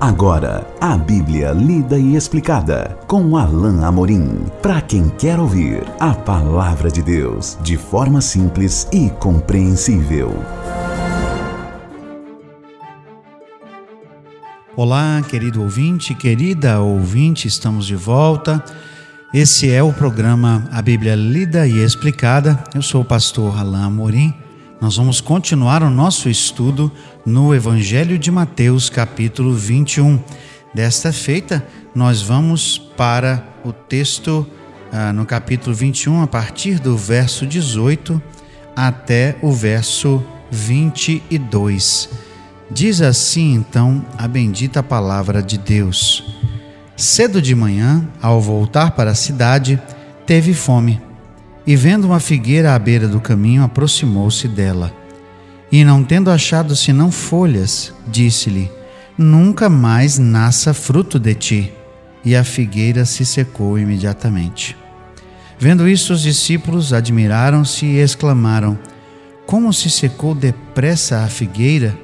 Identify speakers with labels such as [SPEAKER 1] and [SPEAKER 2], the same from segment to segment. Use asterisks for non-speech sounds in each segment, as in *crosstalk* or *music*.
[SPEAKER 1] Agora, a Bíblia lida e explicada com Alain Amorim. Para quem quer ouvir a palavra de Deus de forma simples e compreensível.
[SPEAKER 2] Olá, querido ouvinte, querida ouvinte, estamos de volta. Esse é o programa A Bíblia Lida e Explicada. Eu sou o pastor Alain Amorim nós vamos continuar o nosso estudo no Evangelho de Mateus, capítulo 21. Desta feita, nós vamos para o texto ah, no capítulo 21, a partir do verso 18 até o verso 22. Diz assim então a bendita palavra de Deus. Cedo de manhã, ao voltar para a cidade, teve fome e vendo uma figueira à beira do caminho, aproximou-se dela. E não tendo achado senão folhas, disse-lhe: Nunca mais nasça fruto de ti. E a figueira se secou imediatamente. Vendo isso, os discípulos admiraram-se e exclamaram: Como se secou depressa a figueira?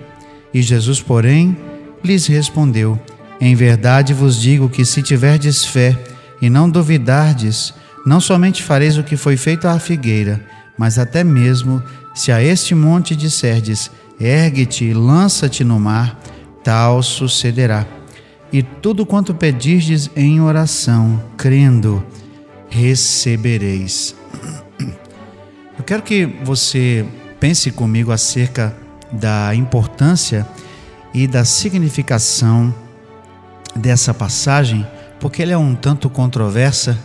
[SPEAKER 2] E Jesus, porém, lhes respondeu: Em verdade vos digo que se tiverdes fé e não duvidardes, não somente fareis o que foi feito à figueira, mas até mesmo se a este monte disserdes: ergue-te e lança-te no mar, tal sucederá. E tudo quanto pedirdes em oração, crendo, recebereis. Eu quero que você pense comigo acerca da importância e da significação dessa passagem, porque ela é um tanto controversa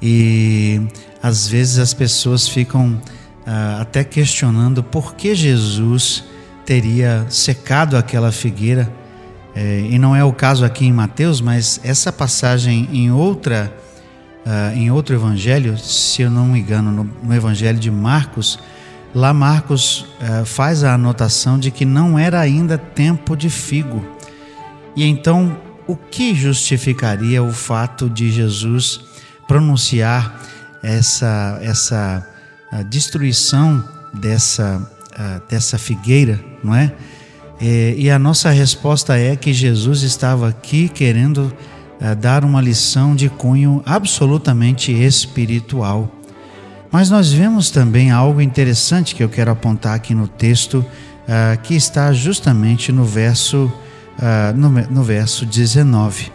[SPEAKER 2] e às vezes as pessoas ficam ah, até questionando por que Jesus teria secado aquela figueira. É, e não é o caso aqui em Mateus, mas essa passagem em outra ah, em outro evangelho, se eu não me engano, no, no evangelho de Marcos, lá Marcos ah, faz a anotação de que não era ainda tempo de figo. E então, o que justificaria o fato de Jesus pronunciar essa, essa destruição dessa, dessa figueira, não é? E a nossa resposta é que Jesus estava aqui querendo dar uma lição de cunho absolutamente espiritual. Mas nós vemos também algo interessante que eu quero apontar aqui no texto, que está justamente no verso, no, no verso 19.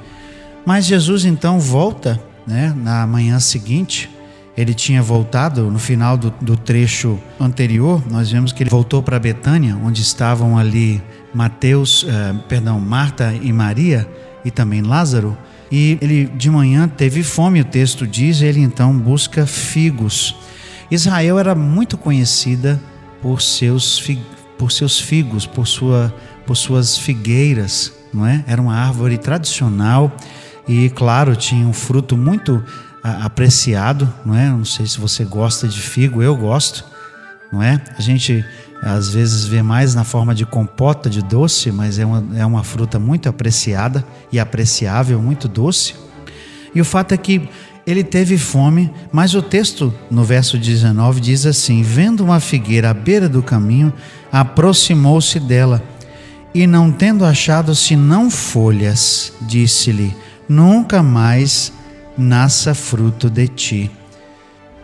[SPEAKER 2] Mas Jesus então volta né? Na manhã seguinte, ele tinha voltado, no final do, do trecho anterior, nós vemos que ele voltou para Betânia, onde estavam ali Mateus, eh, perdão, Marta e Maria e também Lázaro. E ele de manhã teve fome, o texto diz, ele então busca figos. Israel era muito conhecida por seus, por seus figos, por, sua, por suas figueiras, não é? Era uma árvore tradicional e claro, tinha um fruto muito apreciado, não é? Não sei se você gosta de figo, eu gosto, não é? A gente às vezes vê mais na forma de compota de doce, mas é uma, é uma fruta muito apreciada e apreciável, muito doce. E o fato é que ele teve fome, mas o texto no verso 19 diz assim: Vendo uma figueira à beira do caminho, aproximou-se dela, e não tendo achado senão folhas, disse-lhe: nunca mais nasça fruto de ti.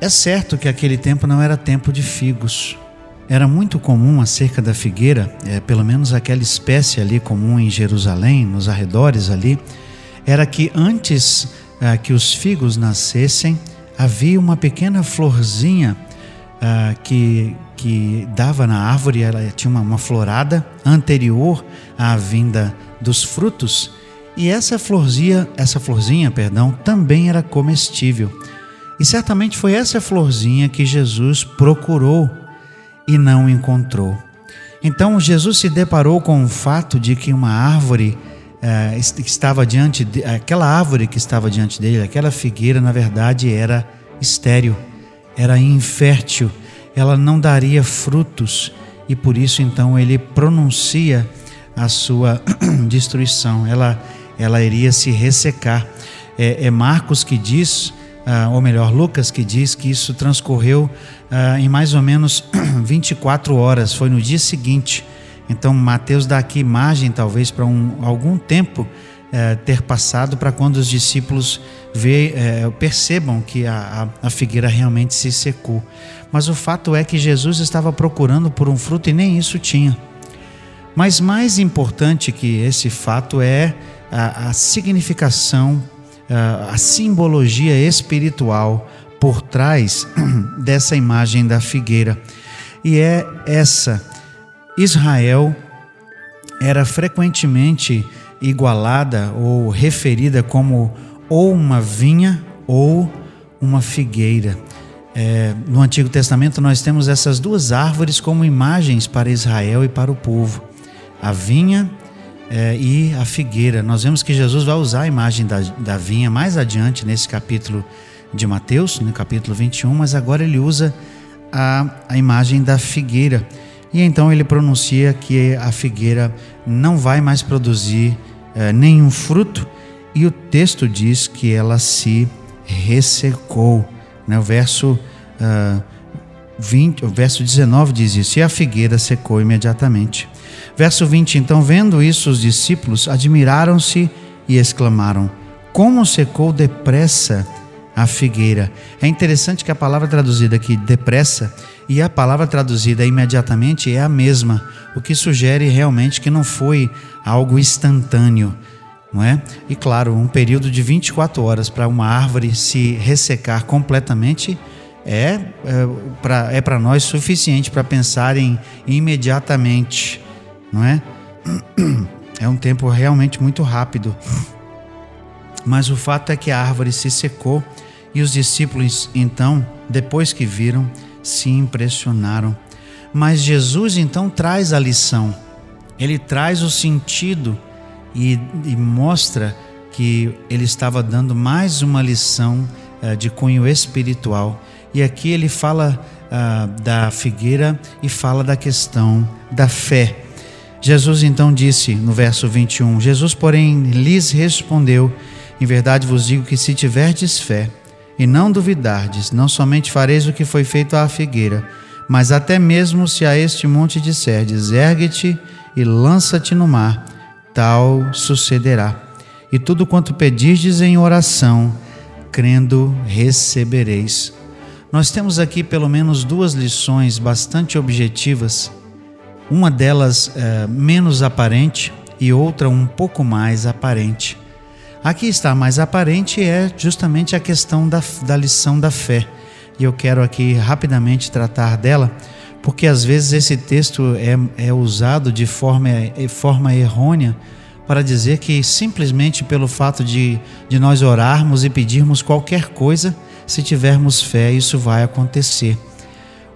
[SPEAKER 2] É certo que aquele tempo não era tempo de figos. Era muito comum acerca da figueira, é, pelo menos aquela espécie ali comum em Jerusalém, nos arredores ali, era que antes é, que os figos nascessem, havia uma pequena florzinha é, que, que dava na árvore, ela tinha uma, uma florada anterior à vinda dos frutos, e essa florzinha, essa florzinha, perdão, também era comestível. E certamente foi essa florzinha que Jesus procurou e não encontrou. Então Jesus se deparou com o fato de que uma árvore eh, estava diante, de, aquela árvore que estava diante dele, aquela figueira, na verdade era estéril, era infértil, ela não daria frutos e por isso então ele pronuncia a sua *clears throat* destruição. Ela ela iria se ressecar. É, é Marcos que diz, ah, ou melhor, Lucas que diz que isso transcorreu ah, em mais ou menos *clears throat* 24 horas, foi no dia seguinte. Então, Mateus dá aqui imagem, talvez, para um, algum tempo é, ter passado para quando os discípulos vê, é, percebam que a, a, a figueira realmente se secou. Mas o fato é que Jesus estava procurando por um fruto e nem isso tinha. Mas mais importante que esse fato é a, a significação, a, a simbologia espiritual por trás *clears throat* dessa imagem da figueira. E é essa: Israel era frequentemente igualada ou referida como ou uma vinha ou uma figueira. É, no Antigo Testamento nós temos essas duas árvores como imagens para Israel e para o povo: a vinha é, e a figueira. Nós vemos que Jesus vai usar a imagem da, da vinha mais adiante nesse capítulo de Mateus, no capítulo 21, mas agora ele usa a, a imagem da figueira. E então ele pronuncia que a figueira não vai mais produzir é, nenhum fruto, e o texto diz que ela se ressecou. Né? O verso. Uh, 20, o verso 19 diz isso: E a figueira secou imediatamente. Verso 20: Então, vendo isso, os discípulos admiraram-se e exclamaram: Como secou depressa a figueira. É interessante que a palavra traduzida aqui depressa e a palavra traduzida imediatamente é a mesma, o que sugere realmente que não foi algo instantâneo, não é? E claro, um período de 24 horas para uma árvore se ressecar completamente é, é para é nós suficiente para pensar em imediatamente, não é? É um tempo realmente muito rápido. Mas o fato é que a árvore se secou e os discípulos, então, depois que viram, se impressionaram. Mas Jesus então traz a lição, ele traz o sentido e, e mostra que ele estava dando mais uma lição uh, de cunho espiritual. E aqui ele fala uh, da figueira e fala da questão da fé. Jesus então disse no verso 21: Jesus, porém, lhes respondeu: Em verdade vos digo que se tiverdes fé, e não duvidardes, não somente fareis o que foi feito à figueira, mas até mesmo se a este monte disserdes, ergue-te e lança-te no mar, tal sucederá. E tudo quanto pedirdes em oração, crendo, recebereis. Nós temos aqui pelo menos duas lições bastante objetivas, uma delas é, menos aparente e outra um pouco mais aparente. Aqui está mais aparente é justamente a questão da, da lição da fé. E eu quero aqui rapidamente tratar dela, porque às vezes esse texto é, é usado de forma, de forma errônea para dizer que simplesmente pelo fato de, de nós orarmos e pedirmos qualquer coisa, se tivermos fé, isso vai acontecer.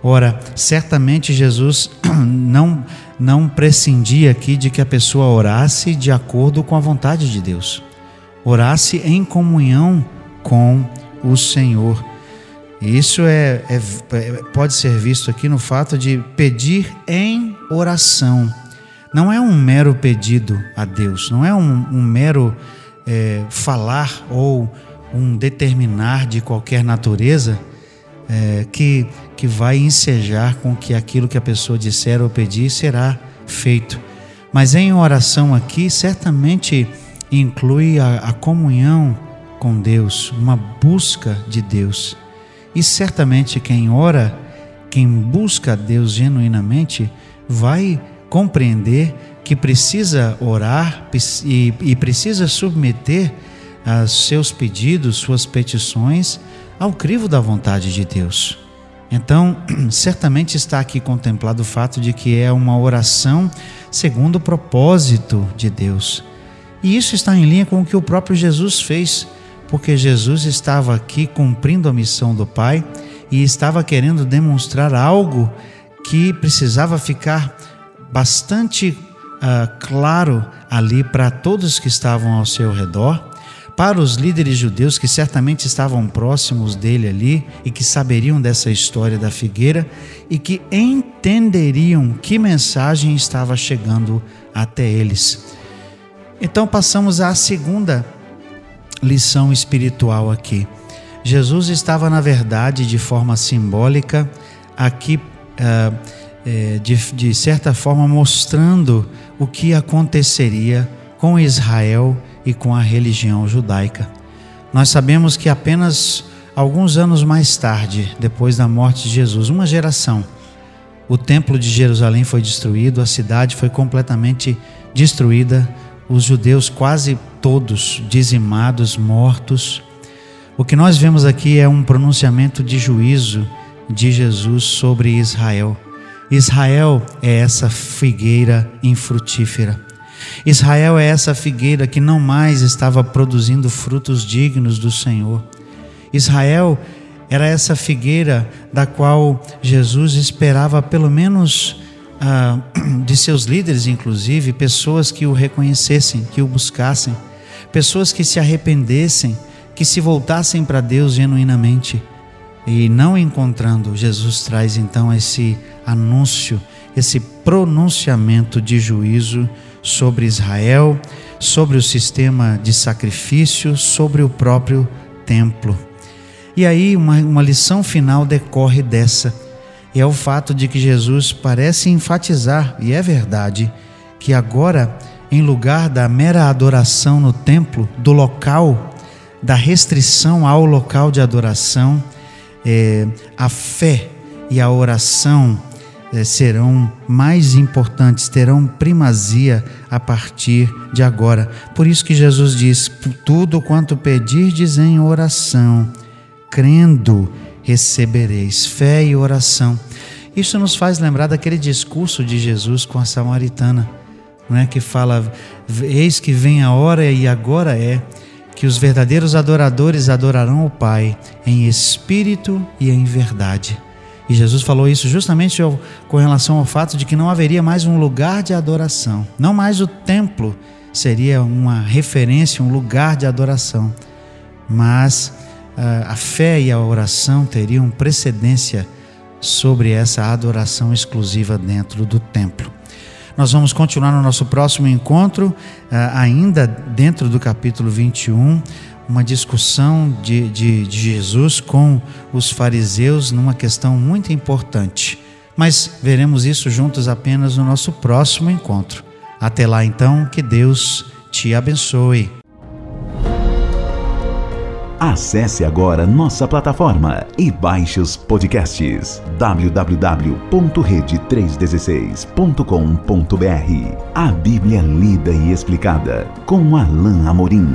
[SPEAKER 2] Ora, certamente Jesus *clears throat* não, não prescindia aqui de que a pessoa orasse de acordo com a vontade de Deus orasse em comunhão com o Senhor. Isso é, é, é, pode ser visto aqui no fato de pedir em oração. Não é um mero pedido a Deus, não é um, um mero é, falar ou um determinar de qualquer natureza é, que, que vai ensejar com que aquilo que a pessoa disser ou pedir será feito. Mas em oração aqui, certamente inclui a, a comunhão com Deus, uma busca de Deus. E certamente quem ora, quem busca Deus genuinamente, vai compreender que precisa orar e, e precisa submeter os seus pedidos, suas petições ao crivo da vontade de Deus. Então, *clears throat* certamente está aqui contemplado o fato de que é uma oração segundo o propósito de Deus. E isso está em linha com o que o próprio Jesus fez, porque Jesus estava aqui cumprindo a missão do Pai e estava querendo demonstrar algo que precisava ficar bastante uh, claro ali para todos que estavam ao seu redor, para os líderes judeus que certamente estavam próximos dele ali e que saberiam dessa história da figueira e que entenderiam que mensagem estava chegando até eles. Então passamos à segunda lição espiritual aqui. Jesus estava, na verdade, de forma simbólica, aqui é, de, de certa forma, mostrando o que aconteceria com Israel e com a religião judaica. Nós sabemos que apenas alguns anos mais tarde, depois da morte de Jesus, uma geração, o templo de Jerusalém foi destruído, a cidade foi completamente destruída, os judeus quase todos dizimados, mortos. O que nós vemos aqui é um pronunciamento de juízo de Jesus sobre Israel. Israel é essa figueira infrutífera. Israel é essa figueira que não mais estava produzindo frutos dignos do Senhor. Israel era essa figueira da qual Jesus esperava, pelo menos ah, *clears throat* de seus líderes, inclusive, pessoas que o reconhecessem, que o buscassem, pessoas que se arrependessem, que se voltassem para Deus genuinamente. E não encontrando, Jesus traz então esse anúncio, esse pronunciamento de juízo sobre Israel, sobre o sistema de sacrifício, sobre o próprio templo. E aí, uma, uma lição final decorre dessa, e é o fato de que Jesus parece enfatizar, e é verdade, que agora, em lugar da mera adoração no templo, do local, da restrição ao local de adoração, é, a fé e a oração serão mais importantes, terão primazia a partir de agora. Por isso que Jesus diz: tudo quanto pedirdes em oração, crendo, recebereis. Fé e oração. Isso nos faz lembrar daquele discurso de Jesus com a samaritana, não é que fala: Eis que vem a hora e agora é que os verdadeiros adoradores adorarão o Pai em espírito e em verdade. E Jesus falou isso justamente com relação ao fato de que não haveria mais um lugar de adoração, não mais o templo seria uma referência, um lugar de adoração, mas uh, a fé e a oração teriam precedência sobre essa adoração exclusiva dentro do templo. Nós vamos continuar no nosso próximo encontro, ah, ainda dentro do capítulo 21, uma discussão de, de, de Jesus com os fariseus numa questão muito importante. Mas veremos isso juntos apenas no nosso próximo encontro. Até lá, então, que Deus te abençoe.
[SPEAKER 1] Acesse agora nossa plataforma e baixe os podcasts www.rede316.com.br. A Bíblia lida e explicada com Alain Amorim.